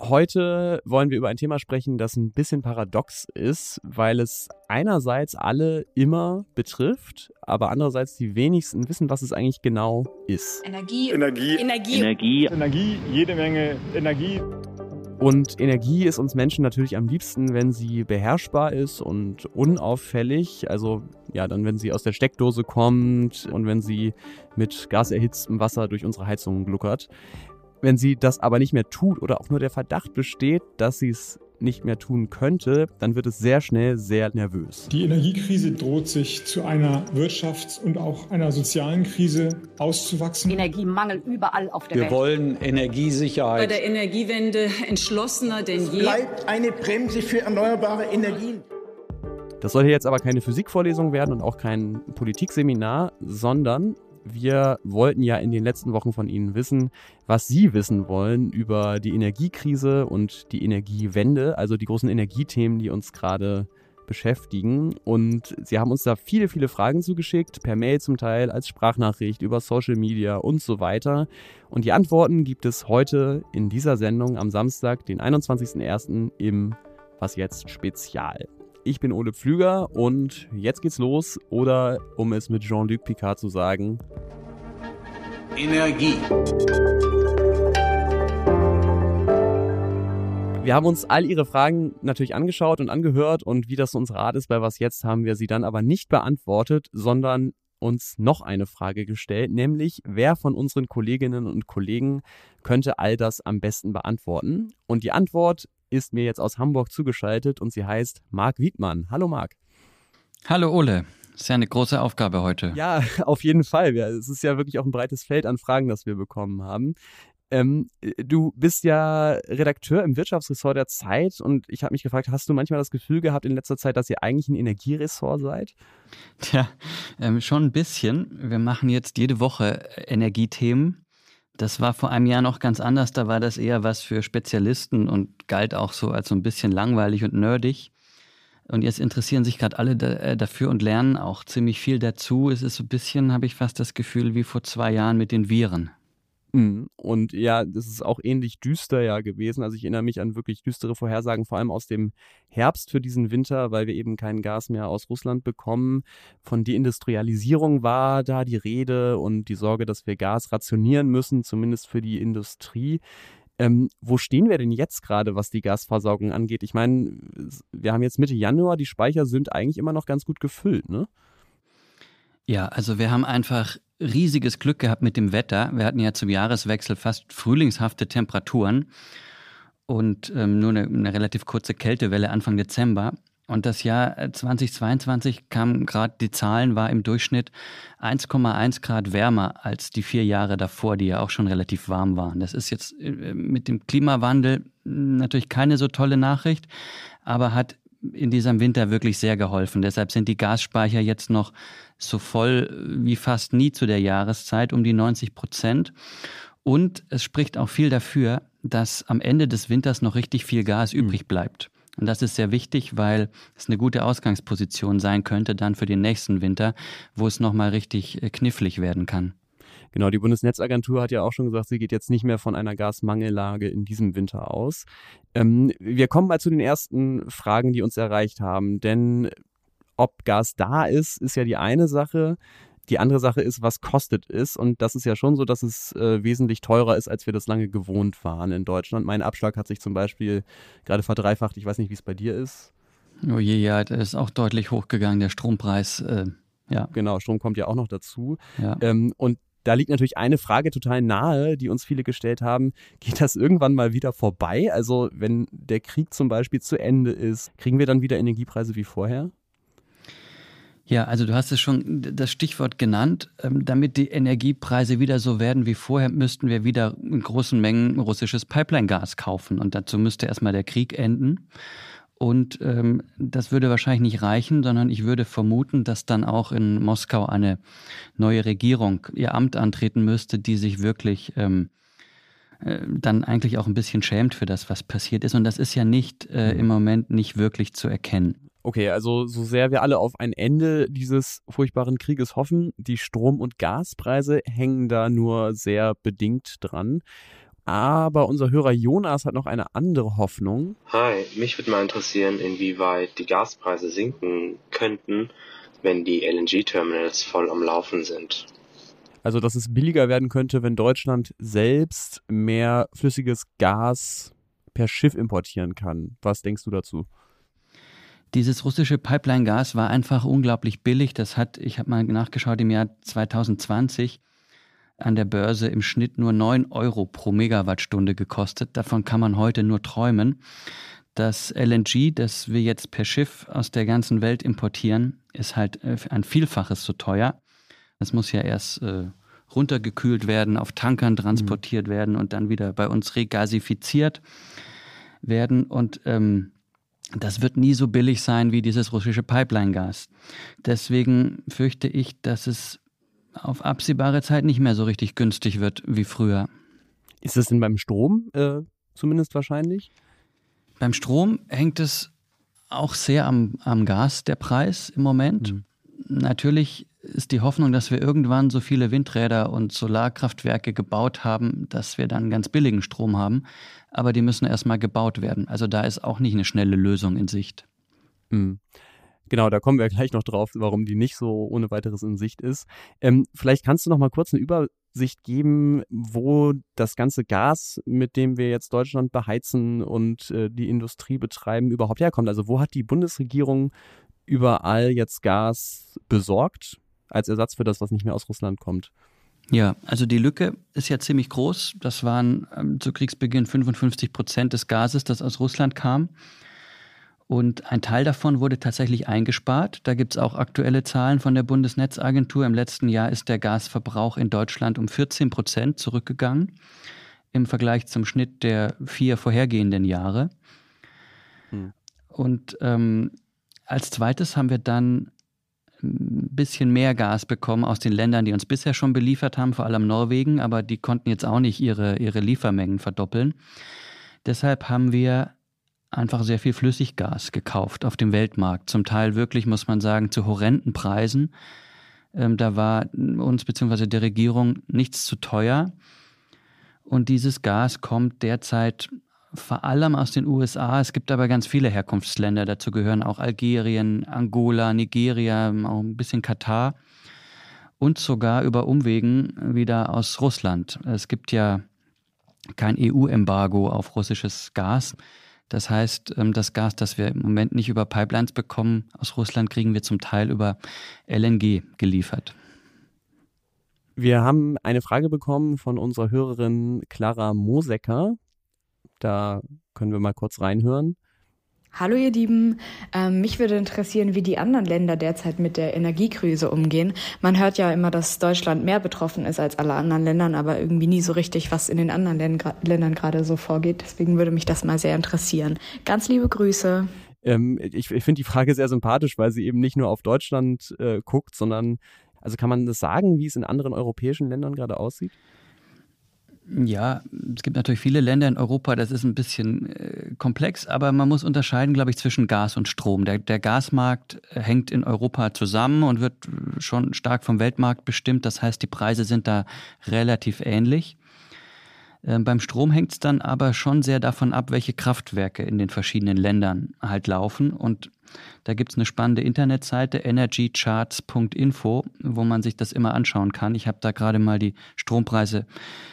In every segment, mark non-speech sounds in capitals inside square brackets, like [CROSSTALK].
Heute wollen wir über ein Thema sprechen, das ein bisschen paradox ist, weil es einerseits alle immer betrifft, aber andererseits die wenigsten wissen, was es eigentlich genau ist. Energie. Energie. Energie. Energie. Energie, jede Menge Energie. Und Energie ist uns Menschen natürlich am liebsten, wenn sie beherrschbar ist und unauffällig. Also ja, dann wenn sie aus der Steckdose kommt und wenn sie mit gaserhitztem Wasser durch unsere Heizung gluckert. Wenn sie das aber nicht mehr tut oder auch nur der Verdacht besteht, dass sie es nicht mehr tun könnte, dann wird es sehr schnell sehr nervös. Die Energiekrise droht sich zu einer Wirtschafts- und auch einer sozialen Krise auszuwachsen. Energiemangel überall auf der Wir Welt. wollen bei Energiesicherheit. der Energiewende entschlossener denn je. bleibt eine Bremse für erneuerbare Energien. Das soll hier jetzt aber keine Physikvorlesung werden und auch kein Politikseminar, sondern wir wollten ja in den letzten Wochen von Ihnen wissen, was Sie wissen wollen über die Energiekrise und die Energiewende, also die großen Energiethemen, die uns gerade beschäftigen. Und Sie haben uns da viele, viele Fragen zugeschickt, per Mail zum Teil, als Sprachnachricht, über Social Media und so weiter. Und die Antworten gibt es heute in dieser Sendung am Samstag, den 21.01. im Was jetzt Spezial. Ich bin Ole Pflüger und jetzt geht's los. Oder um es mit Jean-Luc Picard zu sagen, Energie. wir haben uns all Ihre Fragen natürlich angeschaut und angehört und wie das unser Rat ist bei Was jetzt, haben wir sie dann aber nicht beantwortet, sondern uns noch eine Frage gestellt, nämlich wer von unseren Kolleginnen und Kollegen könnte all das am besten beantworten? Und die Antwort ist mir jetzt aus Hamburg zugeschaltet und sie heißt Marc Wiedmann. Hallo Marc. Hallo Ole, ist ja eine große Aufgabe heute. Ja, [LAUGHS] auf jeden Fall. Ja, es ist ja wirklich auch ein breites Feld an Fragen, das wir bekommen haben. Ähm, du bist ja Redakteur im Wirtschaftsressort der Zeit und ich habe mich gefragt, hast du manchmal das Gefühl gehabt in letzter Zeit, dass ihr eigentlich ein Energieressort seid? Tja, ähm, schon ein bisschen. Wir machen jetzt jede Woche äh, Energiethemen. Das war vor einem Jahr noch ganz anders. Da war das eher was für Spezialisten und galt auch so als so ein bisschen langweilig und nerdig. Und jetzt interessieren sich gerade alle äh, dafür und lernen auch ziemlich viel dazu. Es ist so ein bisschen, habe ich fast das Gefühl, wie vor zwei Jahren mit den Viren. Mhm. Und ja, das ist auch ähnlich düster ja gewesen. Also ich erinnere mich an wirklich düstere Vorhersagen, vor allem aus dem Herbst für diesen Winter, weil wir eben kein Gas mehr aus Russland bekommen. Von Deindustrialisierung war da die Rede und die Sorge, dass wir Gas rationieren müssen, zumindest für die Industrie. Ähm, wo stehen wir denn jetzt gerade, was die Gasversorgung angeht? Ich meine, wir haben jetzt Mitte Januar, die Speicher sind eigentlich immer noch ganz gut gefüllt, ne? Ja, also wir haben einfach riesiges Glück gehabt mit dem Wetter. Wir hatten ja zum Jahreswechsel fast frühlingshafte Temperaturen und ähm, nur eine, eine relativ kurze Kältewelle Anfang Dezember. Und das Jahr äh, 2022 kamen gerade die Zahlen, war im Durchschnitt 1,1 Grad wärmer als die vier Jahre davor, die ja auch schon relativ warm waren. Das ist jetzt äh, mit dem Klimawandel natürlich keine so tolle Nachricht, aber hat in diesem Winter wirklich sehr geholfen. Deshalb sind die Gasspeicher jetzt noch so voll wie fast nie zu der Jahreszeit, um die 90 Prozent. Und es spricht auch viel dafür, dass am Ende des Winters noch richtig viel Gas übrig bleibt. Und das ist sehr wichtig, weil es eine gute Ausgangsposition sein könnte dann für den nächsten Winter, wo es nochmal richtig äh, knifflig werden kann. Genau, die Bundesnetzagentur hat ja auch schon gesagt, sie geht jetzt nicht mehr von einer Gasmangellage in diesem Winter aus. Ähm, wir kommen mal zu den ersten Fragen, die uns erreicht haben. Denn ob Gas da ist, ist ja die eine Sache. Die andere Sache ist, was kostet es? Und das ist ja schon so, dass es äh, wesentlich teurer ist, als wir das lange gewohnt waren in Deutschland. Mein Abschlag hat sich zum Beispiel gerade verdreifacht. Ich weiß nicht, wie es bei dir ist. Oh je, ja, ist auch deutlich hochgegangen, der Strompreis. Äh, ja. Genau, Strom kommt ja auch noch dazu. Ja. Ähm, und da liegt natürlich eine Frage total nahe, die uns viele gestellt haben. Geht das irgendwann mal wieder vorbei? Also wenn der Krieg zum Beispiel zu Ende ist, kriegen wir dann wieder Energiepreise wie vorher? Ja, also du hast es schon das Stichwort genannt. Ähm, damit die Energiepreise wieder so werden wie vorher, müssten wir wieder in großen Mengen russisches Pipeline-Gas kaufen. Und dazu müsste erstmal der Krieg enden. Und ähm, das würde wahrscheinlich nicht reichen, sondern ich würde vermuten, dass dann auch in Moskau eine neue Regierung ihr Amt antreten müsste, die sich wirklich ähm, äh, dann eigentlich auch ein bisschen schämt für das, was passiert ist. Und das ist ja nicht äh, im Moment nicht wirklich zu erkennen. Okay, also so sehr wir alle auf ein Ende dieses furchtbaren Krieges hoffen, die Strom- und Gaspreise hängen da nur sehr bedingt dran. Aber unser Hörer Jonas hat noch eine andere Hoffnung. Hi, mich würde mal interessieren, inwieweit die Gaspreise sinken könnten, wenn die LNG-Terminals voll am Laufen sind. Also, dass es billiger werden könnte, wenn Deutschland selbst mehr flüssiges Gas per Schiff importieren kann. Was denkst du dazu? Dieses russische Pipeline-Gas war einfach unglaublich billig. Das hat, ich habe mal nachgeschaut, im Jahr 2020 an der Börse im Schnitt nur 9 Euro pro Megawattstunde gekostet. Davon kann man heute nur träumen. Das LNG, das wir jetzt per Schiff aus der ganzen Welt importieren, ist halt äh, ein Vielfaches so teuer. Das muss ja erst äh, runtergekühlt werden, auf Tankern transportiert mhm. werden und dann wieder bei uns regasifiziert werden. Und ähm, das wird nie so billig sein wie dieses russische Pipeline-Gas. Deswegen fürchte ich, dass es auf absehbare Zeit nicht mehr so richtig günstig wird wie früher. Ist das denn beim Strom äh, zumindest wahrscheinlich? Beim Strom hängt es auch sehr am, am Gas, der Preis im Moment. Mhm. Natürlich ist die Hoffnung, dass wir irgendwann so viele Windräder und Solarkraftwerke gebaut haben, dass wir dann ganz billigen Strom haben. Aber die müssen erstmal gebaut werden. Also da ist auch nicht eine schnelle Lösung in Sicht. Mhm. Genau, da kommen wir [LAUGHS] gleich noch drauf, warum die nicht so ohne weiteres in Sicht ist. Ähm, vielleicht kannst du noch mal kurz eine Übersicht geben, wo das ganze Gas, mit dem wir jetzt Deutschland beheizen und äh, die Industrie betreiben, überhaupt herkommt. Also wo hat die Bundesregierung überall jetzt Gas besorgt als Ersatz für das, was nicht mehr aus Russland kommt? Ja, also die Lücke ist ja ziemlich groß. Das waren ähm, zu Kriegsbeginn 55 Prozent des Gases, das aus Russland kam. Und ein Teil davon wurde tatsächlich eingespart. Da gibt es auch aktuelle Zahlen von der Bundesnetzagentur. Im letzten Jahr ist der Gasverbrauch in Deutschland um 14 Prozent zurückgegangen im Vergleich zum Schnitt der vier vorhergehenden Jahre. Hm. Und ähm, als zweites haben wir dann ein bisschen mehr Gas bekommen aus den Ländern, die uns bisher schon beliefert haben, vor allem Norwegen, aber die konnten jetzt auch nicht ihre, ihre Liefermengen verdoppeln. Deshalb haben wir einfach sehr viel Flüssiggas gekauft auf dem Weltmarkt. Zum Teil wirklich, muss man sagen, zu horrenden Preisen. Ähm, da war uns bzw. der Regierung nichts zu teuer. Und dieses Gas kommt derzeit vor allem aus den USA. Es gibt aber ganz viele Herkunftsländer. Dazu gehören auch Algerien, Angola, Nigeria, auch ein bisschen Katar und sogar über Umwegen wieder aus Russland. Es gibt ja kein EU-Embargo auf russisches Gas. Das heißt, ähm, das Gas, das wir im Moment nicht über Pipelines bekommen aus Russland, kriegen wir zum Teil über LNG geliefert. Wir haben eine Frage bekommen von unserer Hörerin Clara Mosecker. Da können wir mal kurz reinhören. Hallo ihr Lieben, ähm, mich würde interessieren, wie die anderen Länder derzeit mit der Energiekrise umgehen. Man hört ja immer, dass Deutschland mehr betroffen ist als alle anderen Länder, aber irgendwie nie so richtig, was in den anderen Ländern gerade so vorgeht. Deswegen würde mich das mal sehr interessieren. Ganz liebe Grüße. Ähm, ich ich finde die Frage sehr sympathisch, weil sie eben nicht nur auf Deutschland äh, guckt, sondern, also kann man das sagen, wie es in anderen europäischen Ländern gerade aussieht? Ja, es gibt natürlich viele Länder in Europa, das ist ein bisschen äh, komplex, aber man muss unterscheiden, glaube ich, zwischen Gas und Strom. Der, der Gasmarkt äh, hängt in Europa zusammen und wird schon stark vom Weltmarkt bestimmt. Das heißt, die Preise sind da relativ ähnlich. Ähm, beim Strom hängt es dann aber schon sehr davon ab, welche Kraftwerke in den verschiedenen Ländern halt laufen. Und da gibt es eine spannende Internetseite energycharts.info, wo man sich das immer anschauen kann. Ich habe da gerade mal die Strompreise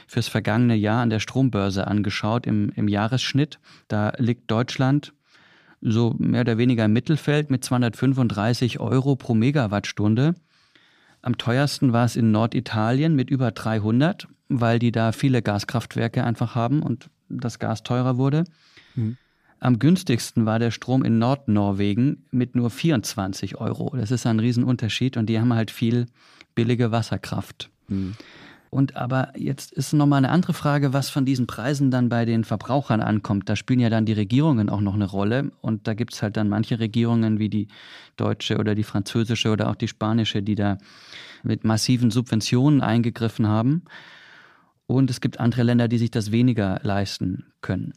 fürs vergangene Jahr an der Strombörse angeschaut im, im Jahresschnitt. Da liegt Deutschland so mehr oder weniger im Mittelfeld mit 235 Euro pro Megawattstunde. Am teuersten war es in Norditalien mit über 300, weil die da viele Gaskraftwerke einfach haben und das Gas teurer wurde. Mhm. Am günstigsten war der Strom in Nordnorwegen mit nur 24 Euro. Das ist ein Riesenunterschied und die haben halt viel billige Wasserkraft. Mhm. Und aber jetzt ist nochmal eine andere Frage, was von diesen Preisen dann bei den Verbrauchern ankommt. Da spielen ja dann die Regierungen auch noch eine Rolle. Und da gibt es halt dann manche Regierungen wie die deutsche oder die französische oder auch die spanische, die da mit massiven Subventionen eingegriffen haben. Und es gibt andere Länder, die sich das weniger leisten können.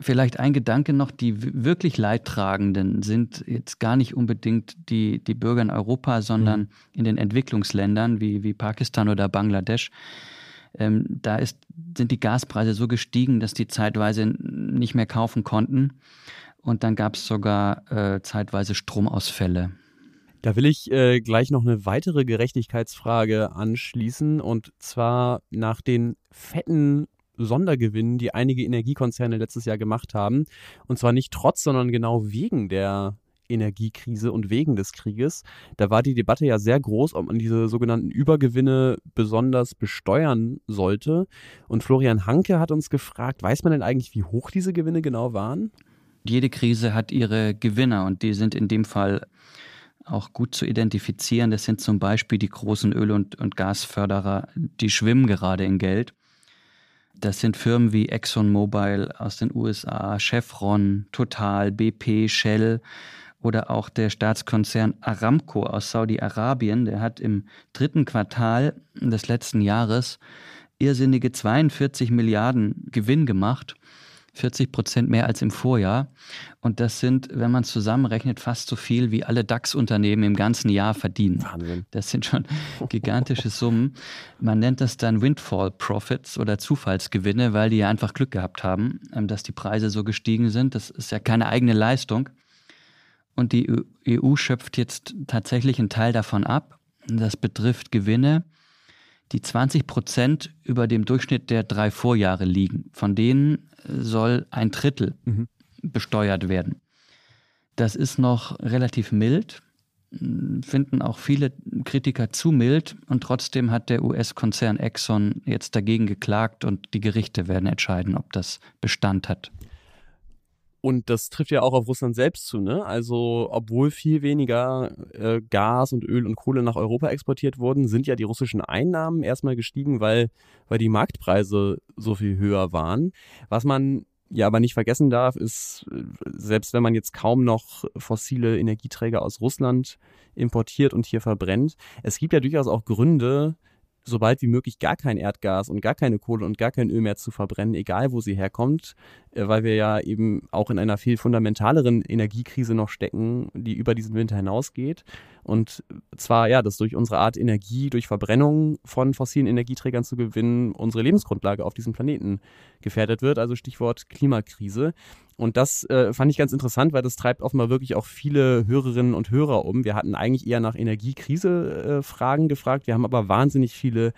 Vielleicht ein Gedanke noch, die wirklich Leidtragenden sind jetzt gar nicht unbedingt die, die Bürger in Europa, sondern mhm. in den Entwicklungsländern wie, wie Pakistan oder Bangladesch. Ähm, da ist, sind die Gaspreise so gestiegen, dass die zeitweise nicht mehr kaufen konnten. Und dann gab es sogar äh, zeitweise Stromausfälle. Da will ich äh, gleich noch eine weitere Gerechtigkeitsfrage anschließen und zwar nach den fetten Sondergewinnen, die einige Energiekonzerne letztes Jahr gemacht haben. Und zwar nicht trotz, sondern genau wegen der Energiekrise und wegen des Krieges. Da war die Debatte ja sehr groß, ob man diese sogenannten Übergewinne besonders besteuern sollte. Und Florian Hanke hat uns gefragt, weiß man denn eigentlich, wie hoch diese Gewinne genau waren? Jede Krise hat ihre Gewinner und die sind in dem Fall auch gut zu identifizieren. Das sind zum Beispiel die großen Öl- und, und Gasförderer, die schwimmen gerade in Geld. Das sind Firmen wie ExxonMobil aus den USA, Chevron, Total, BP, Shell oder auch der Staatskonzern Aramco aus Saudi-Arabien. Der hat im dritten Quartal des letzten Jahres irrsinnige 42 Milliarden Gewinn gemacht 40 Prozent mehr als im Vorjahr. Und das sind, wenn man zusammenrechnet, fast so viel, wie alle DAX-Unternehmen im ganzen Jahr verdienen. Wahnsinn. Das sind schon gigantische Summen. Man nennt das dann Windfall Profits oder Zufallsgewinne, weil die ja einfach Glück gehabt haben, ähm, dass die Preise so gestiegen sind. Das ist ja keine eigene Leistung. Und die EU schöpft jetzt tatsächlich einen Teil davon ab. Das betrifft Gewinne, die 20 Prozent über dem Durchschnitt der drei Vorjahre liegen. Von denen soll ein Drittel mhm. besteuert werden. Das ist noch relativ mild, finden auch viele Kritiker zu mild und trotzdem hat der US-Konzern Exxon jetzt dagegen geklagt und die Gerichte werden entscheiden, ob das Bestand hat. Und das trifft ja auch auf Russland selbst zu, ne? Also, obwohl viel weniger äh, Gas und Öl und Kohle nach Europa exportiert wurden, sind ja die russischen Einnahmen erstmal gestiegen, weil, weil die Marktpreise so viel höher waren. Was man ja aber nicht vergessen darf, ist, selbst wenn man jetzt kaum noch fossile Energieträger aus Russland importiert und hier verbrennt, es gibt ja durchaus auch Gründe, sobald wie möglich gar kein Erdgas und gar keine Kohle und gar kein Öl mehr zu verbrennen, egal wo sie herkommt, weil wir ja eben auch in einer viel fundamentaleren Energiekrise noch stecken, die über diesen Winter hinausgeht. Und zwar, ja, dass durch unsere Art Energie, durch Verbrennung von fossilen Energieträgern zu gewinnen, unsere Lebensgrundlage auf diesem Planeten gefährdet wird. Also Stichwort Klimakrise. Und das äh, fand ich ganz interessant, weil das treibt offenbar wirklich auch viele Hörerinnen und Hörer um. Wir hatten eigentlich eher nach Energiekrise-Fragen äh, gefragt. Wir haben aber wahnsinnig viele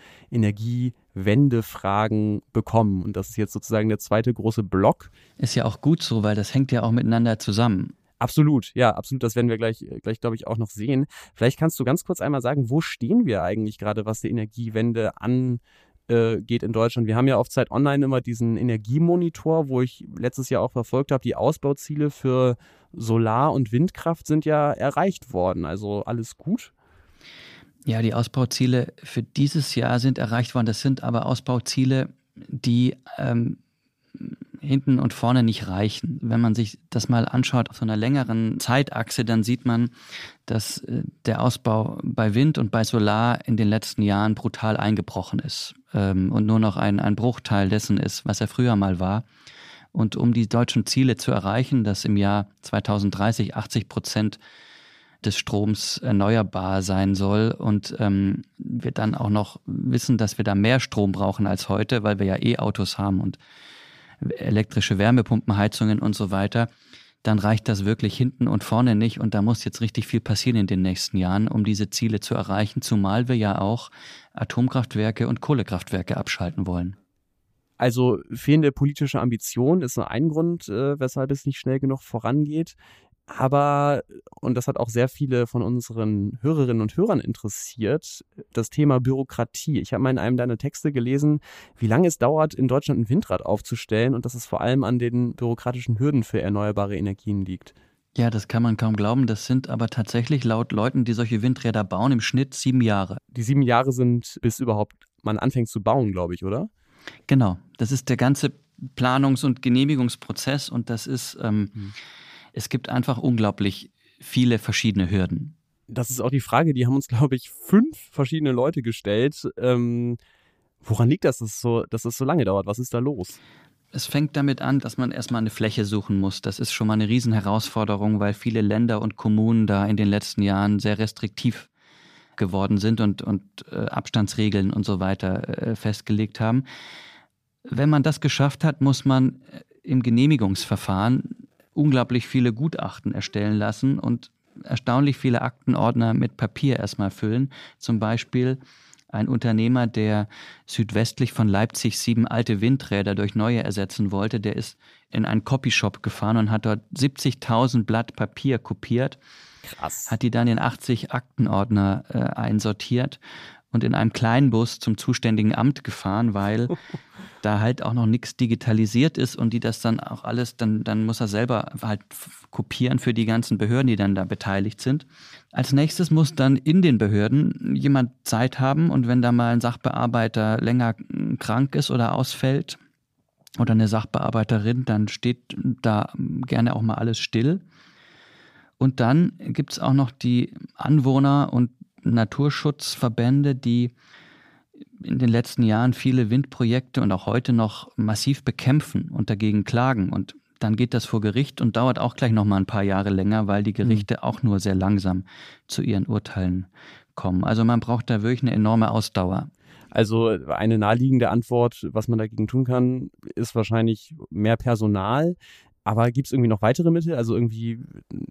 Energiewende-Fragen bekommen. Und das ist jetzt sozusagen der zweite große Block. Ist ja auch gut so, weil das hängt ja auch miteinander zusammen. Absolut, ja, absolut. Das werden wir gleich, gleich glaube ich, auch noch sehen. Vielleicht kannst du ganz kurz einmal sagen, wo stehen wir eigentlich gerade, was die Energiewende angeht? äh, geht in Deutschland. Wir haben ja auf Zeit Online immer diesen Energiemonitor, wo ich letztes Jahr auch verfolgt habe, die Ausbauziele für Solar- und Windkraft sind ja erreicht worden. Also alles gut. Ja, die Ausbauziele für dieses Jahr sind erreicht worden. Das sind aber Ausbauziele, die ähm, hinten und vorne nicht reichen. Wenn man sich das mal anschaut auf so einer längeren Zeitachse, dann sieht man, dass äh, der Ausbau bei Wind und bei Solar in den letzten Jahren brutal eingebrochen ist ähm, und nur noch ein, ein Bruchteil dessen ist, was er früher mal war. Und um die deutschen Ziele zu erreichen, dass im Jahr 2030 80 Prozent des Stroms erneuerbar sein soll und ähm, wir dann auch noch wissen, dass wir da mehr Strom brauchen als heute, weil wir ja E-Autos haben und elektrische Wärmepumpenheizungen und so weiter, dann reicht das wirklich hinten und vorne nicht. Und da muss jetzt richtig viel passieren in den nächsten Jahren, um diese Ziele zu erreichen, zumal wir ja auch Atomkraftwerke und Kohlekraftwerke abschalten wollen. Also fehlende politische Ambition ist nur ein Grund, äh, weshalb es nicht schnell genug vorangeht. Aber, und das hat auch sehr viele von unseren Hörerinnen und Hörern interessiert, das Thema Bürokratie. Ich habe mal in einem deiner Texte gelesen, wie lange es dauert, in Deutschland ein Windrad aufzustellen und dass es vor allem an den bürokratischen Hürden für erneuerbare Energien liegt. Ja, das kann man kaum glauben. Das sind aber tatsächlich laut Leuten, die solche Windräder bauen, im Schnitt sieben Jahre. Die sieben Jahre sind, bis überhaupt man anfängt zu bauen, glaube ich, oder? Genau. Das ist der ganze Planungs- und Genehmigungsprozess und das ist. Ähm, hm es gibt einfach unglaublich viele verschiedene Hürden. Das ist auch die Frage, die haben uns, glaube ich, fünf verschiedene Leute gestellt. Ähm, woran liegt das, dass es, so, dass es so lange dauert? Was ist da los? Es fängt damit an, dass man erstmal eine Fläche suchen muss. Das ist schon mal eine Riesenherausforderung, weil viele Länder und Kommunen da in den letzten Jahren sehr restriktiv geworden sind und, und äh, Abstandsregeln und so weiter äh, festgelegt haben. Wenn man das geschafft hat, muss man äh, im Genehmigungsverfahren unglaublich viele Gutachten erstellen lassen und erstaunlich viele Aktenordner mit Papier erstmal füllen. Zum Beispiel ein Unternehmer, der südwestlich von Leipzig sieben alte Windräder durch neue ersetzen wollte, der ist in einen Copyshop gefahren und hat dort 70.000 Blatt Papier kopiert. Krass. Hat die dann in 80 Aktenordner äh, einsortiert und in einem kleinen Bus zum zuständigen Amt gefahren, weil [LAUGHS] da halt auch noch nichts digitalisiert ist und die das dann auch alles, dann, dann muss er selber halt kopieren für die ganzen Behörden, die dann da beteiligt sind. Als nächstes muss dann in den Behörden jemand Zeit haben und wenn da mal ein Sachbearbeiter länger krank ist oder ausfällt oder eine Sachbearbeiterin, dann steht da gerne auch mal alles still. Und dann gibt es auch noch die Anwohner und Naturschutzverbände, die in den letzten Jahren viele Windprojekte und auch heute noch massiv bekämpfen und dagegen klagen. Und dann geht das vor Gericht und dauert auch gleich noch mal ein paar Jahre länger, weil die. Gerichte mhm. auch nur sehr langsam zu ihren Urteilen kommen. Also man braucht da wirklich eine enorme Ausdauer. Also eine naheliegende Antwort, was man dagegen tun kann, ist wahrscheinlich mehr Personal. Aber gibt es irgendwie noch weitere Mittel, also irgendwie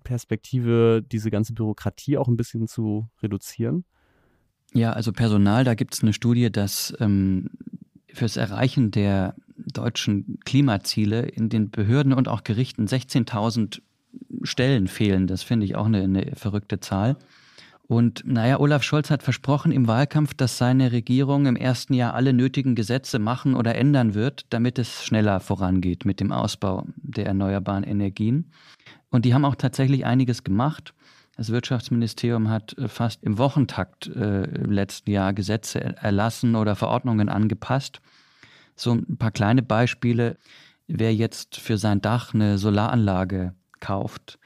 Perspektive, diese ganze Bürokratie auch ein bisschen zu reduzieren? Ja, also Personal, da gibt es eine Studie, dass ähm, fürs Erreichen der deutschen Klimaziele in den Behörden und auch Gerichten 16.000 Stellen fehlen. Das finde ich auch eine, eine verrückte Zahl. Und naja, Olaf Scholz hat versprochen im Wahlkampf, dass seine Regierung im ersten Jahr alle nötigen Gesetze machen oder ändern wird, damit es schneller vorangeht mit dem Ausbau der erneuerbaren Energien. Und die haben auch tatsächlich einiges gemacht. Das Wirtschaftsministerium hat äh, fast im Wochentakt äh, im letzten Jahr Gesetze erlassen oder Verordnungen angepasst. So ein paar kleine Beispiele. Wer jetzt für sein Dach eine Solaranlage kauft,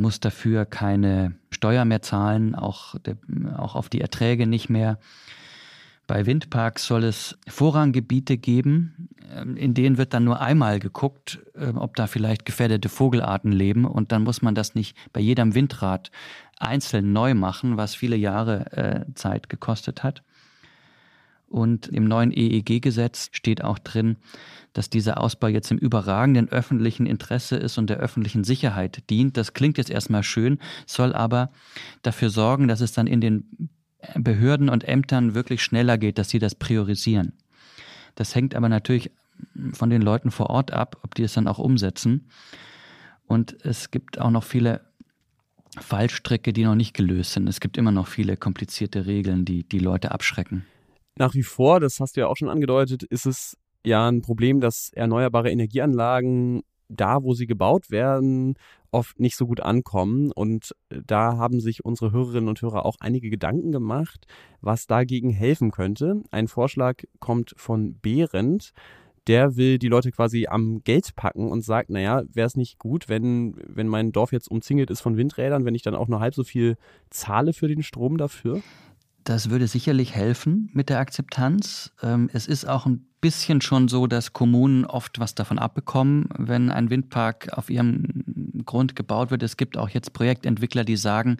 muss dafür keine Steuer mehr zahlen, auch, der, auch auf die Erträge nicht mehr. Bei Windparks soll es Vorranggebiete geben, ähm, in denen wird dann nur einmal geguckt, ähm, ob da vielleicht gefährdete Vogelarten leben und dann muss man das nicht bei jedem Windrad einzeln neu machen, was viele Jahre äh, Zeit gekostet hat. Und im neuen EEG-Gesetz steht auch drin, dass dieser Ausbau jetzt im überragenden öffentlichen Interesse ist und der öffentlichen Sicherheit dient. Das klingt jetzt erstmal schön, soll aber dafür sorgen, dass es dann in den Behörden und Ämtern wirklich schneller geht, dass sie das priorisieren. Das hängt aber natürlich von den Leuten vor Ort ab, ob die es dann auch umsetzen. Und es gibt auch noch viele Fallstricke, die noch nicht gelöst sind. Es gibt immer noch viele komplizierte Regeln, die die Leute abschrecken. Nach wie vor, das hast du ja auch schon angedeutet, ist es ja ein Problem, dass erneuerbare Energieanlagen da, wo sie gebaut werden, oft nicht so gut ankommen. Und äh, da haben sich unsere Hörerinnen und Hörer auch einige Gedanken gemacht, was dagegen helfen könnte. Ein Vorschlag kommt von Behrendt. Der will die Leute quasi am Geld packen und sagt, naja, wäre es nicht gut, wenn, wenn mein Dorf jetzt umzingelt ist von Windrädern, wenn ich dann auch nur halb so viel zahle für den Strom dafür? Das würde sicherlich helfen mit der Akzeptanz. Ähm, es ist auch ein bisschen schon so, dass Kommunen oft was davon abbekommen, wenn ein Windpark auf ihrem Grund gebaut wird. Es gibt auch jetzt Projektentwickler, die sagen,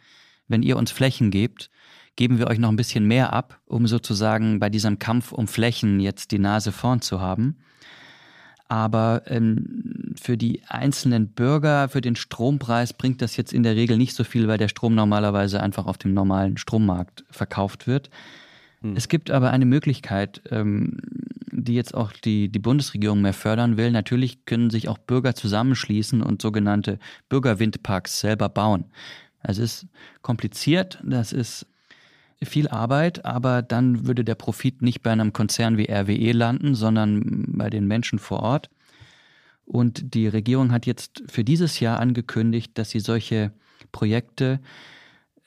wenn ihr uns Flächen gebt, geben wir euch noch ein bisschen mehr ab, um sozusagen bei diesem Kampf um Flächen jetzt die Nase vorn zu haben. Aber ähm, für die einzelnen Bürger, für den Strompreis bringt das jetzt in der Regel nicht so viel, weil der Strom normalerweise einfach auf dem normalen Strommarkt verkauft wird. Hm. Es gibt aber eine Möglichkeit, ähm, die jetzt auch die, die Bundesregierung mehr fördern will. Natürlich können sich auch Bürger zusammenschließen und sogenannte Bürgerwindparks selber bauen. Das ist kompliziert, das ist viel Arbeit, aber dann würde der Profit nicht bei einem Konzern wie RWE landen, sondern bei den Menschen vor Ort. Und die Regierung hat jetzt für dieses Jahr angekündigt, dass sie solche Projekte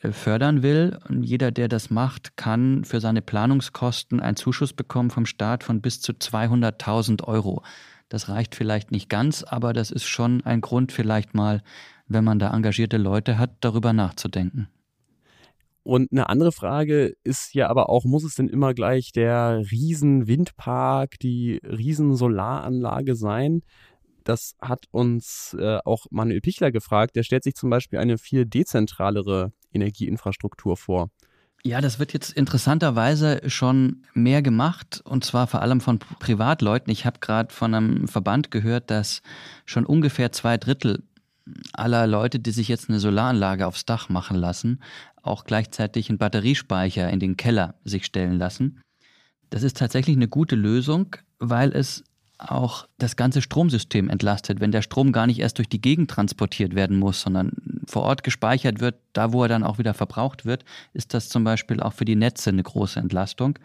äh, fördern will. Und jeder, der das macht, kann für seine Planungskosten einen Zuschuss bekommen vom Staat von bis zu 200.000 Euro. Das reicht vielleicht nicht ganz, aber das ist schon ein Grund vielleicht mal, wenn man da engagierte Leute hat, darüber nachzudenken. Und eine andere Frage ist ja aber auch, muss es denn immer gleich der Riesen-Windpark, die Riesen-Solaranlage sein? Das hat uns äh, auch Manuel Pichler gefragt. Der stellt sich zum Beispiel eine viel dezentralere Energieinfrastruktur vor. Ja, das wird jetzt interessanterweise schon mehr gemacht und zwar vor allem von Privatleuten. Ich habe gerade von einem Verband gehört, dass schon ungefähr zwei Drittel aller Leute, die sich jetzt eine Solaranlage aufs Dach machen lassen, auch gleichzeitig einen Batteriespeicher in den Keller sich stellen lassen. Das ist tatsächlich eine gute Lösung, weil es auch das ganze Stromsystem entlastet, wenn der Strom gar nicht erst durch die Gegend transportiert werden muss, sondern vor Ort gespeichert wird, da wo er dann auch wieder verbraucht wird, ist das zum Beispiel auch für die Netze eine große Entlastung.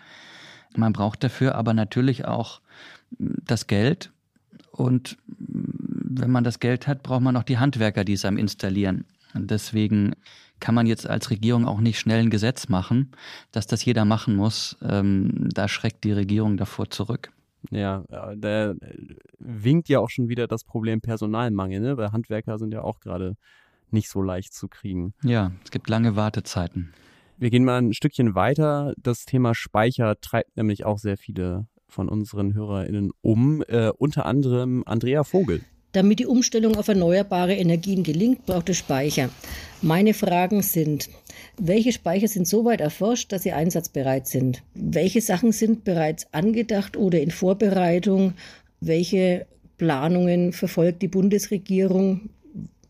Man braucht dafür aber natürlich auch das Geld und wenn man das Geld hat, braucht man auch die Handwerker, die es am installieren. Und deswegen kann man jetzt als Regierung auch nicht schnell ein Gesetz machen, dass das jeder machen muss. Ähm, da schreckt die Regierung davor zurück. Ja, da winkt ja auch schon wieder das Problem Personalmangel, ne? Weil Handwerker sind ja auch gerade nicht so leicht zu kriegen. Ja, es gibt lange Wartezeiten. Wir gehen mal ein Stückchen weiter. Das Thema Speicher treibt nämlich auch sehr viele von unseren HörerInnen um, äh, unter anderem Andrea Vogel. Damit die Umstellung auf erneuerbare Energien gelingt, braucht es Speicher. Meine Fragen sind, welche Speicher sind so weit erforscht, dass sie einsatzbereit sind? Welche Sachen sind bereits angedacht oder in Vorbereitung? Welche Planungen verfolgt die Bundesregierung?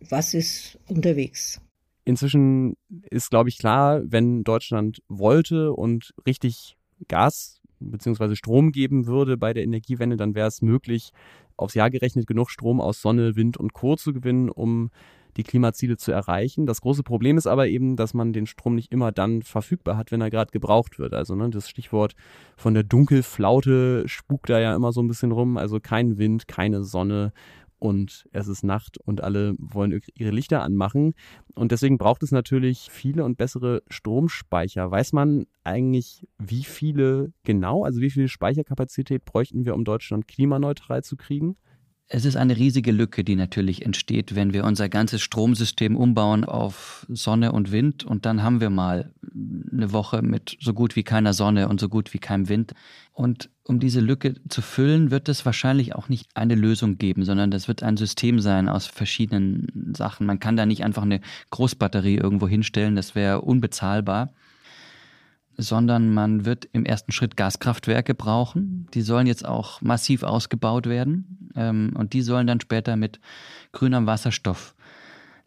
Was ist unterwegs? Inzwischen ist, glaube ich, klar, wenn Deutschland wollte und richtig Gas bzw. Strom geben würde bei der Energiewende, dann wäre es möglich, aufs Jahr gerechnet genug Strom aus Sonne, Wind und Co. zu gewinnen, um die Klimaziele zu erreichen. Das große Problem ist aber eben, dass man den Strom nicht immer dann verfügbar hat, wenn er gerade gebraucht wird. Also ne, das Stichwort von der Dunkelflaute spukt da ja immer so ein bisschen rum. Also kein Wind, keine Sonne und es ist Nacht und alle wollen ihre Lichter anmachen. Und deswegen braucht es natürlich viele und bessere Stromspeicher. Weiß man eigentlich, wie viele genau, also wie viel Speicherkapazität bräuchten wir, um Deutschland klimaneutral zu kriegen? Es ist eine riesige Lücke, die natürlich entsteht, wenn wir unser ganzes Stromsystem umbauen auf Sonne und Wind und dann haben wir mal eine Woche mit so gut wie keiner Sonne und so gut wie keinem Wind. Und um diese Lücke zu füllen, wird es wahrscheinlich auch nicht eine Lösung geben, sondern das wird ein System sein aus verschiedenen Sachen. Man kann da nicht einfach eine Großbatterie irgendwo hinstellen, das wäre unbezahlbar sondern man wird im ersten Schritt Gaskraftwerke brauchen. Die sollen jetzt auch massiv ausgebaut werden ähm, und die sollen dann später mit grünem Wasserstoff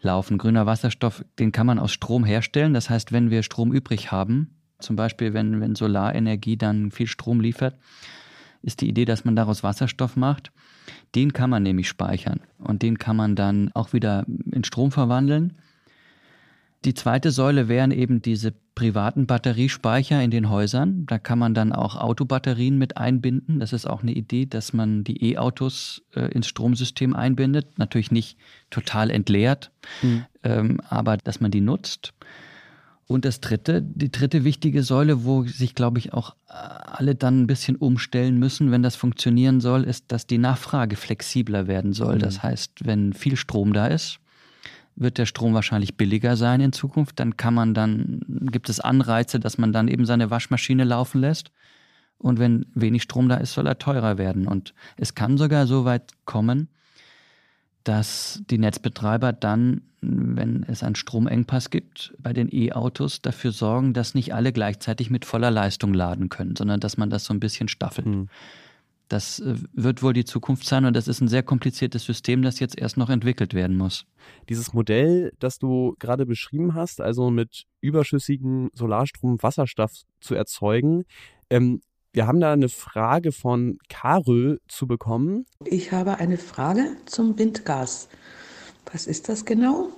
laufen. Grüner Wasserstoff, den kann man aus Strom herstellen. Das heißt, wenn wir Strom übrig haben, zum Beispiel wenn, wenn Solarenergie dann viel Strom liefert, ist die Idee, dass man daraus Wasserstoff macht. Den kann man nämlich speichern und den kann man dann auch wieder in Strom verwandeln. Die zweite Säule wären eben diese privaten Batteriespeicher in den Häusern. Da kann man dann auch Autobatterien mit einbinden. Das ist auch eine Idee, dass man die E-Autos äh, ins Stromsystem einbindet. Natürlich nicht total entleert, mhm. ähm, aber dass man die nutzt. Und das dritte, die dritte wichtige Säule, wo sich, glaube ich, auch äh, alle dann ein bisschen umstellen müssen, wenn das funktionieren soll, ist, dass die Nachfrage flexibler werden soll. Mhm. Das heißt, wenn viel Strom da ist, wird der Strom wahrscheinlich billiger sein in Zukunft. Dann kann man dann, gibt es Anreize, dass man dann eben seine Waschmaschine laufen lässt. Und wenn wenig Strom da ist, soll er teurer werden. Und es kann sogar so weit kommen, dass die Netzbetreiber dann, wenn es einen Stromengpass gibt, bei den E-Autos dafür sorgen, dass nicht alle gleichzeitig mit voller Leistung laden können, sondern dass man das so ein bisschen staffelt. Mhm. Das äh, wird wohl die Zukunft sein und das ist ein sehr kompliziertes System, das jetzt erst noch entwickelt werden muss. Dieses Modell, das du gerade beschrieben hast, also mit überschüssigem Solarstrom Wasserstoff zu erzeugen, ähm, wir haben da eine Frage von Karö zu bekommen. Ich habe eine Frage zum Windgas. Was ist das genau?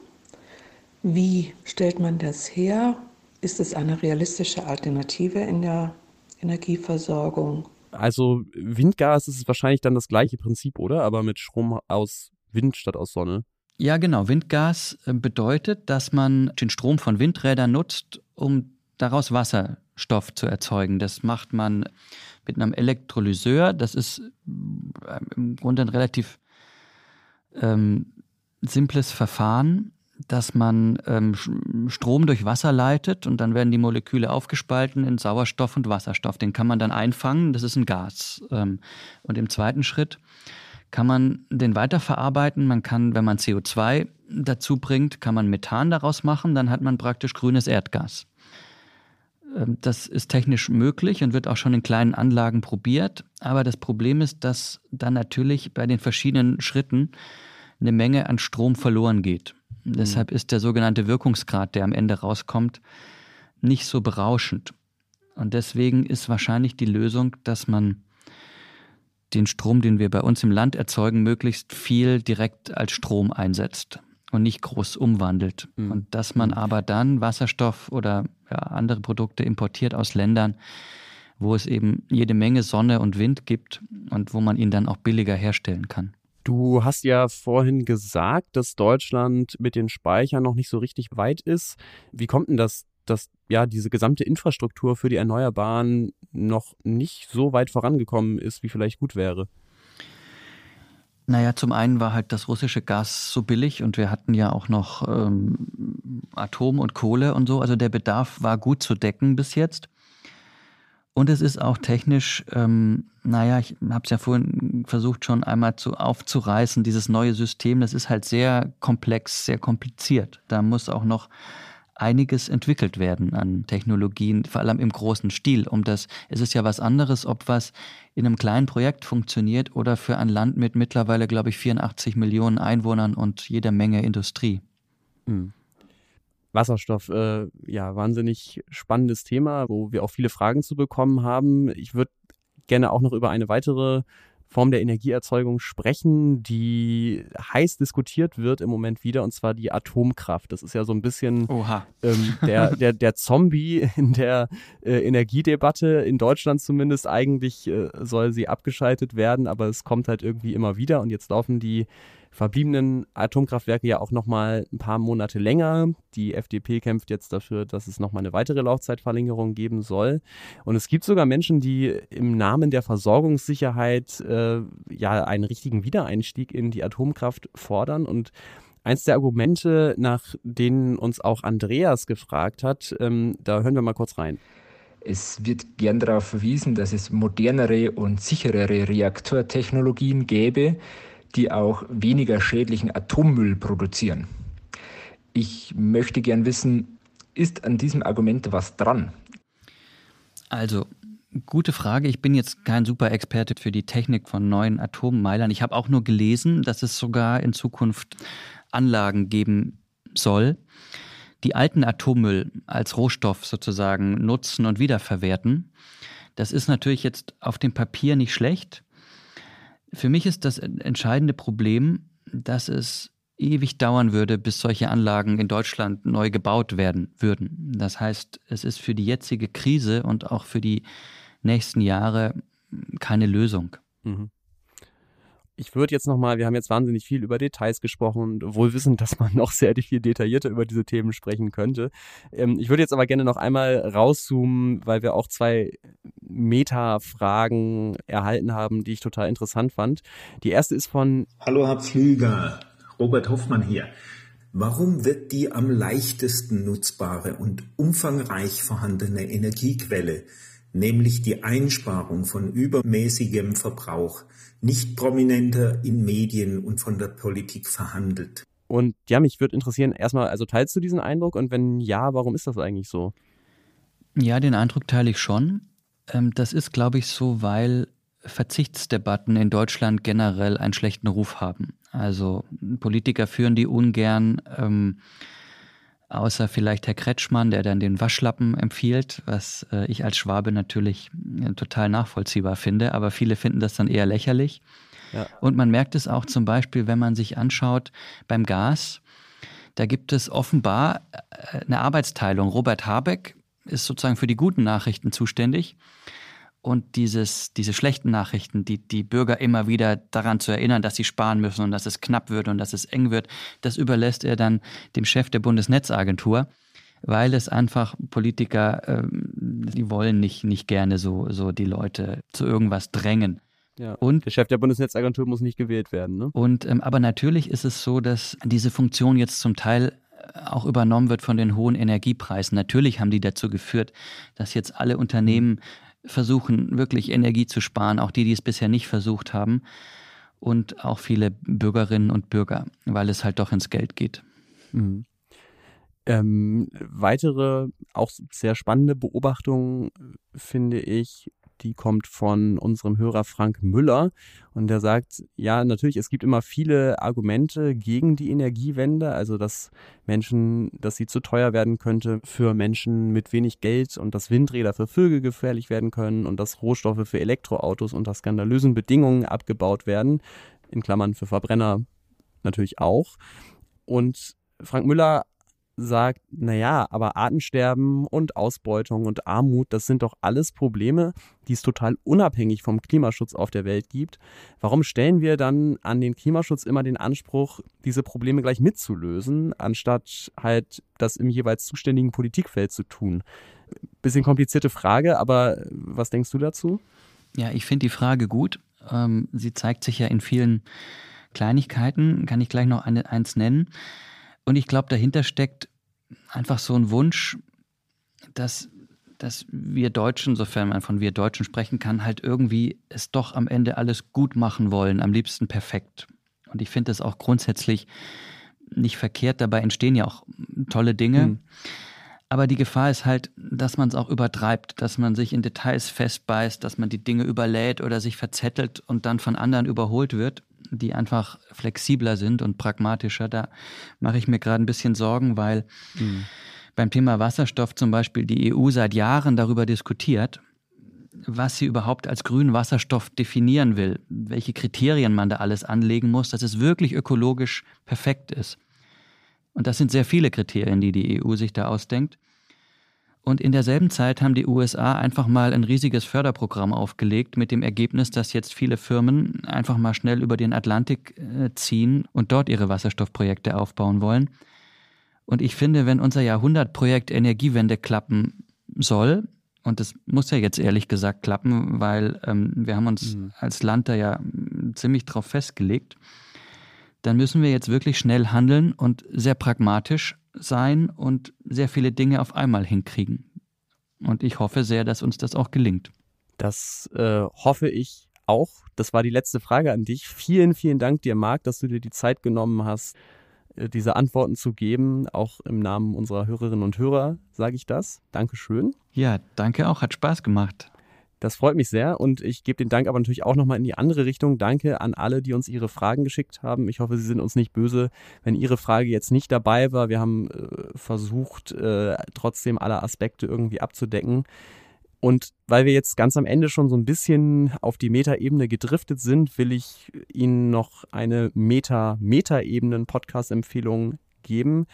Wie stellt man das her? Ist es eine realistische Alternative in der Energieversorgung? Also Windgas ist wahrscheinlich dann das gleiche Prinzip, oder? Aber mit Strom aus Wind statt aus Sonne. Ja, genau. Windgas äh, bedeutet, dass man den Strom von Windrädern nutzt, um daraus Wasserstoff zu erzeugen. Das macht man mit einem Elektrolyseur. Das ist äh, im Grunde ein relativ ähm, simples Verfahren dass man ähm, Strom durch Wasser leitet und dann werden die Moleküle aufgespalten in Sauerstoff und Wasserstoff. Den kann man dann einfangen, das ist ein Gas. Ähm, und im zweiten Schritt kann man den weiterverarbeiten. Man kann, wenn man CO2 dazu bringt, kann man Methan daraus machen, dann hat man praktisch grünes Erdgas. Ähm, das ist technisch möglich und wird auch schon in kleinen Anlagen probiert. Aber das Problem ist, dass dann natürlich bei den verschiedenen Schritten eine Menge an Strom verloren geht. Mhm. Deshalb ist der sogenannte Wirkungsgrad, der am Ende rauskommt, nicht so berauschend. Und deswegen ist wahrscheinlich die Lösung, dass man den Strom, den wir bei uns im Land erzeugen, möglichst viel direkt als Strom einsetzt und nicht groß umwandelt. Mhm. Und dass man aber dann Wasserstoff oder ja, andere Produkte importiert aus Ländern, wo es eben jede Menge Sonne und Wind gibt und wo man ihn dann auch billiger herstellen kann. Du hast ja vorhin gesagt, dass Deutschland mit den Speichern noch nicht so richtig weit ist. Wie kommt denn das, dass ja diese gesamte Infrastruktur für die Erneuerbaren noch nicht so weit vorangekommen ist, wie vielleicht gut wäre? Naja, zum einen war halt das russische Gas so billig und wir hatten ja auch noch ähm, Atom und Kohle und so. Also der Bedarf war gut zu decken bis jetzt. Und es ist auch technisch, ähm, naja, ich habe es ja vorhin versucht schon einmal zu, aufzureißen, dieses neue System, das ist halt sehr komplex, sehr kompliziert. Da muss auch noch einiges entwickelt werden an Technologien, vor allem im großen Stil. Um das, es ist ja was anderes, ob was in einem kleinen Projekt funktioniert oder für ein Land mit mittlerweile, glaube ich, 84 Millionen Einwohnern und jeder Menge Industrie. Mhm. Wasserstoff, äh, ja, wahnsinnig spannendes Thema, wo wir auch viele Fragen zu bekommen haben. Ich würde gerne auch noch über eine weitere Form der Energieerzeugung sprechen, die heiß diskutiert wird im Moment wieder, und zwar die Atomkraft. Das ist ja so ein bisschen ähm, der, [LAUGHS] der, der Zombie in der äh, Energiedebatte, in Deutschland zumindest. Eigentlich äh, soll sie abgeschaltet werden, aber es kommt halt irgendwie immer wieder und jetzt laufen die verbliebenen Atomkraftwerke ja auch noch mal ein paar Monate länger. Die FDP kämpft jetzt dafür, dass es noch mal eine weitere Laufzeitverlängerung geben soll. Und es gibt sogar Menschen, die im Namen der Versorgungssicherheit äh, ja einen richtigen Wiedereinstieg in die Atomkraft fordern und Eins der Argumente, nach denen uns auch Andreas gefragt hat, ähm, da hören wir mal kurz rein. Es wird gern darauf verwiesen, dass es modernere und sicherere Reaktortechnologien gäbe, die auch weniger schädlichen Atommüll produzieren. Ich möchte gern wissen, ist an diesem Argument was dran? Also, gute Frage. Ich bin jetzt kein super Experte für die Technik von neuen Atommeilern. Ich habe auch nur gelesen, dass es sogar in Zukunft Anlagen geben soll, die alten Atommüll als Rohstoff sozusagen nutzen und wiederverwerten. Das ist natürlich jetzt auf dem Papier nicht schlecht. Für mich ist das entscheidende Problem, dass es ewig dauern würde, bis solche Anlagen in Deutschland neu gebaut werden würden. Das heißt, es ist für die jetzige Krise und auch für die nächsten Jahre keine Lösung. Mhm ich würde jetzt nochmal, wir haben jetzt wahnsinnig viel über Details gesprochen, wohl wissend, dass man noch sehr viel detaillierter über diese Themen sprechen könnte. Ähm, ich würde jetzt aber gerne noch einmal rauszoomen, weil wir auch zwei Meta-Fragen erhalten haben, die ich total interessant fand. Die erste ist von Hallo Herr Pflüger, Robert Hoffmann hier. Warum wird die am leichtesten nutzbare und umfangreich vorhandene Energiequelle, nämlich die Einsparung von übermäßigem Verbrauch, nicht prominenter in Medien und von der Politik verhandelt. Und ja, mich würde interessieren, erstmal, also teilst du diesen Eindruck und wenn ja, warum ist das eigentlich so? Ja, den Eindruck teile ich schon. Ähm, das ist, glaube ich, so, weil Verzichtsdebatten in Deutschland generell einen schlechten Ruf haben. Also Politiker führen die ungern. Ähm, außer vielleicht Herr Kretschmann, der dann den Waschlappen empfiehlt, was äh, ich als Schwabe natürlich äh, total nachvollziehbar finde, aber viele finden das dann eher lächerlich. Ja. Und man merkt es auch zum Beispiel, wenn man sich anschaut beim Gas, da gibt es offenbar äh, eine Arbeitsteilung. Robert Habeck ist sozusagen für die guten Nachrichten zuständig und dieses, diese schlechten Nachrichten, die die Bürger immer wieder daran zu erinnern, dass sie sparen müssen und dass es knapp wird und dass es eng wird, das überlässt er dann dem Chef der Bundesnetzagentur, weil es einfach Politiker, ähm, die wollen nicht, nicht gerne so, so die Leute zu irgendwas drängen. Ja, und der Chef der Bundesnetzagentur muss nicht gewählt werden. Ne? Und ähm, aber natürlich ist es so, dass diese Funktion jetzt zum Teil auch übernommen wird von den hohen Energiepreisen. Natürlich haben die dazu geführt, dass jetzt alle Unternehmen versuchen, wirklich Energie zu sparen, auch die, die es bisher nicht versucht haben. Und auch viele Bürgerinnen und Bürger, weil es halt doch ins Geld geht. Mhm. Ähm, weitere, auch sehr spannende Beobachtung finde ich, die kommt von unserem Hörer Frank Müller. Und der sagt, ja, natürlich, es gibt immer viele Argumente gegen die Energiewende, also dass Menschen, dass sie zu teuer werden könnte für Menschen mit wenig Geld und dass Windräder für Vögel gefährlich werden können und dass Rohstoffe für Elektroautos unter skandalösen Bedingungen abgebaut werden, in Klammern für Verbrenner natürlich auch. Und Frank Müller sagt, naja, aber Artensterben und Ausbeutung und Armut, das sind doch alles Probleme, die es total unabhängig vom Klimaschutz auf der Welt gibt. Warum stellen wir dann an den Klimaschutz immer den Anspruch, diese Probleme gleich mitzulösen, anstatt halt das im jeweils zuständigen Politikfeld zu tun? Bisschen komplizierte Frage, aber was denkst du dazu? Ja, ich finde die Frage gut. Ähm, sie zeigt sich ja in vielen Kleinigkeiten, kann ich gleich noch eins nennen. Und ich glaube, dahinter steckt einfach so ein Wunsch, dass, dass wir Deutschen, sofern man von wir Deutschen sprechen kann, halt irgendwie es doch am Ende alles gut machen wollen, am liebsten perfekt. Und ich finde das auch grundsätzlich nicht verkehrt. Dabei entstehen ja auch tolle Dinge. Mhm. Aber die Gefahr ist halt, dass man es auch übertreibt, dass man sich in Details festbeißt, dass man die Dinge überlädt oder sich verzettelt und dann von anderen überholt wird die einfach flexibler sind und pragmatischer. Da mache ich mir gerade ein bisschen Sorgen, weil mhm. beim Thema Wasserstoff zum Beispiel die EU seit Jahren darüber diskutiert, was sie überhaupt als grünen Wasserstoff definieren will, welche Kriterien man da alles anlegen muss, dass es wirklich ökologisch perfekt ist. Und das sind sehr viele Kriterien, die die EU sich da ausdenkt. Und in derselben Zeit haben die USA einfach mal ein riesiges Förderprogramm aufgelegt mit dem Ergebnis, dass jetzt viele Firmen einfach mal schnell über den Atlantik äh, ziehen und dort ihre Wasserstoffprojekte aufbauen wollen. Und ich finde, wenn unser Jahrhundertprojekt Energiewende klappen soll, und das muss ja jetzt ehrlich gesagt klappen, weil ähm, wir haben uns mhm. als Land da ja ziemlich drauf festgelegt, dann müssen wir jetzt wirklich schnell handeln und sehr pragmatisch sein und sehr viele Dinge auf einmal hinkriegen. Und ich hoffe sehr, dass uns das auch gelingt. Das äh, hoffe ich auch. Das war die letzte Frage an dich. Vielen, vielen Dank dir, Marc, dass du dir die Zeit genommen hast, äh, diese Antworten zu geben. Auch im Namen unserer Hörerinnen und Hörer sage ich das. Dankeschön. Ja, danke auch. Hat Spaß gemacht. Das freut mich sehr und ich gebe den Dank aber natürlich auch nochmal in die andere Richtung. Danke an alle, die uns ihre Fragen geschickt haben. Ich hoffe, Sie sind uns nicht böse, wenn Ihre Frage jetzt nicht dabei war. Wir haben äh, versucht, äh, trotzdem alle Aspekte irgendwie abzudecken. Und weil wir jetzt ganz am Ende schon so ein bisschen auf die Metaebene gedriftet sind, will ich Ihnen noch eine Meta-Meta-Ebenen-Podcast-Empfehlung geben.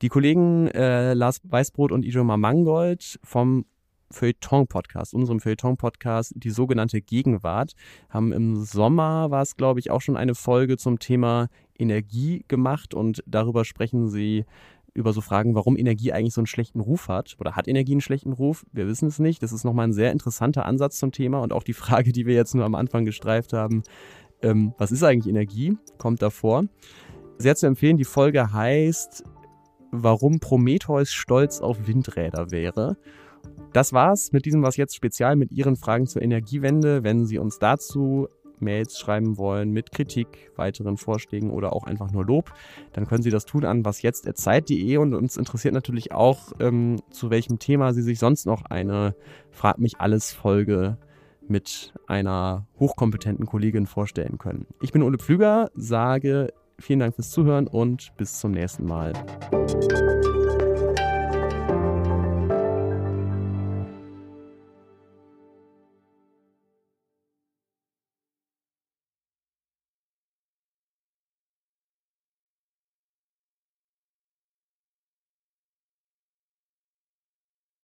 Die Kollegen äh, Lars Weißbrot und Ijoma Mangold vom Feuilleton-Podcast, unserem Feuilleton-Podcast, die sogenannte Gegenwart, haben im Sommer, war es glaube ich, auch schon eine Folge zum Thema Energie gemacht und darüber sprechen sie über so Fragen, warum Energie eigentlich so einen schlechten Ruf hat oder hat Energie einen schlechten Ruf? Wir wissen es nicht. Das ist nochmal ein sehr interessanter Ansatz zum Thema und auch die Frage, die wir jetzt nur am Anfang gestreift haben, ähm, was ist eigentlich Energie? Kommt davor. Sehr zu empfehlen, die Folge heißt, warum Prometheus stolz auf Windräder wäre. Das war's mit diesem Was jetzt Spezial mit Ihren Fragen zur Energiewende. Wenn Sie uns dazu Mails schreiben wollen mit Kritik, weiteren Vorschlägen oder auch einfach nur Lob, dann können Sie das tun an wasjetzt.zeit.de und uns interessiert natürlich auch, ähm, zu welchem Thema Sie sich sonst noch eine Frag mich alles Folge mit einer hochkompetenten Kollegin vorstellen können. Ich bin Ole Pflüger, sage vielen Dank fürs Zuhören und bis zum nächsten Mal.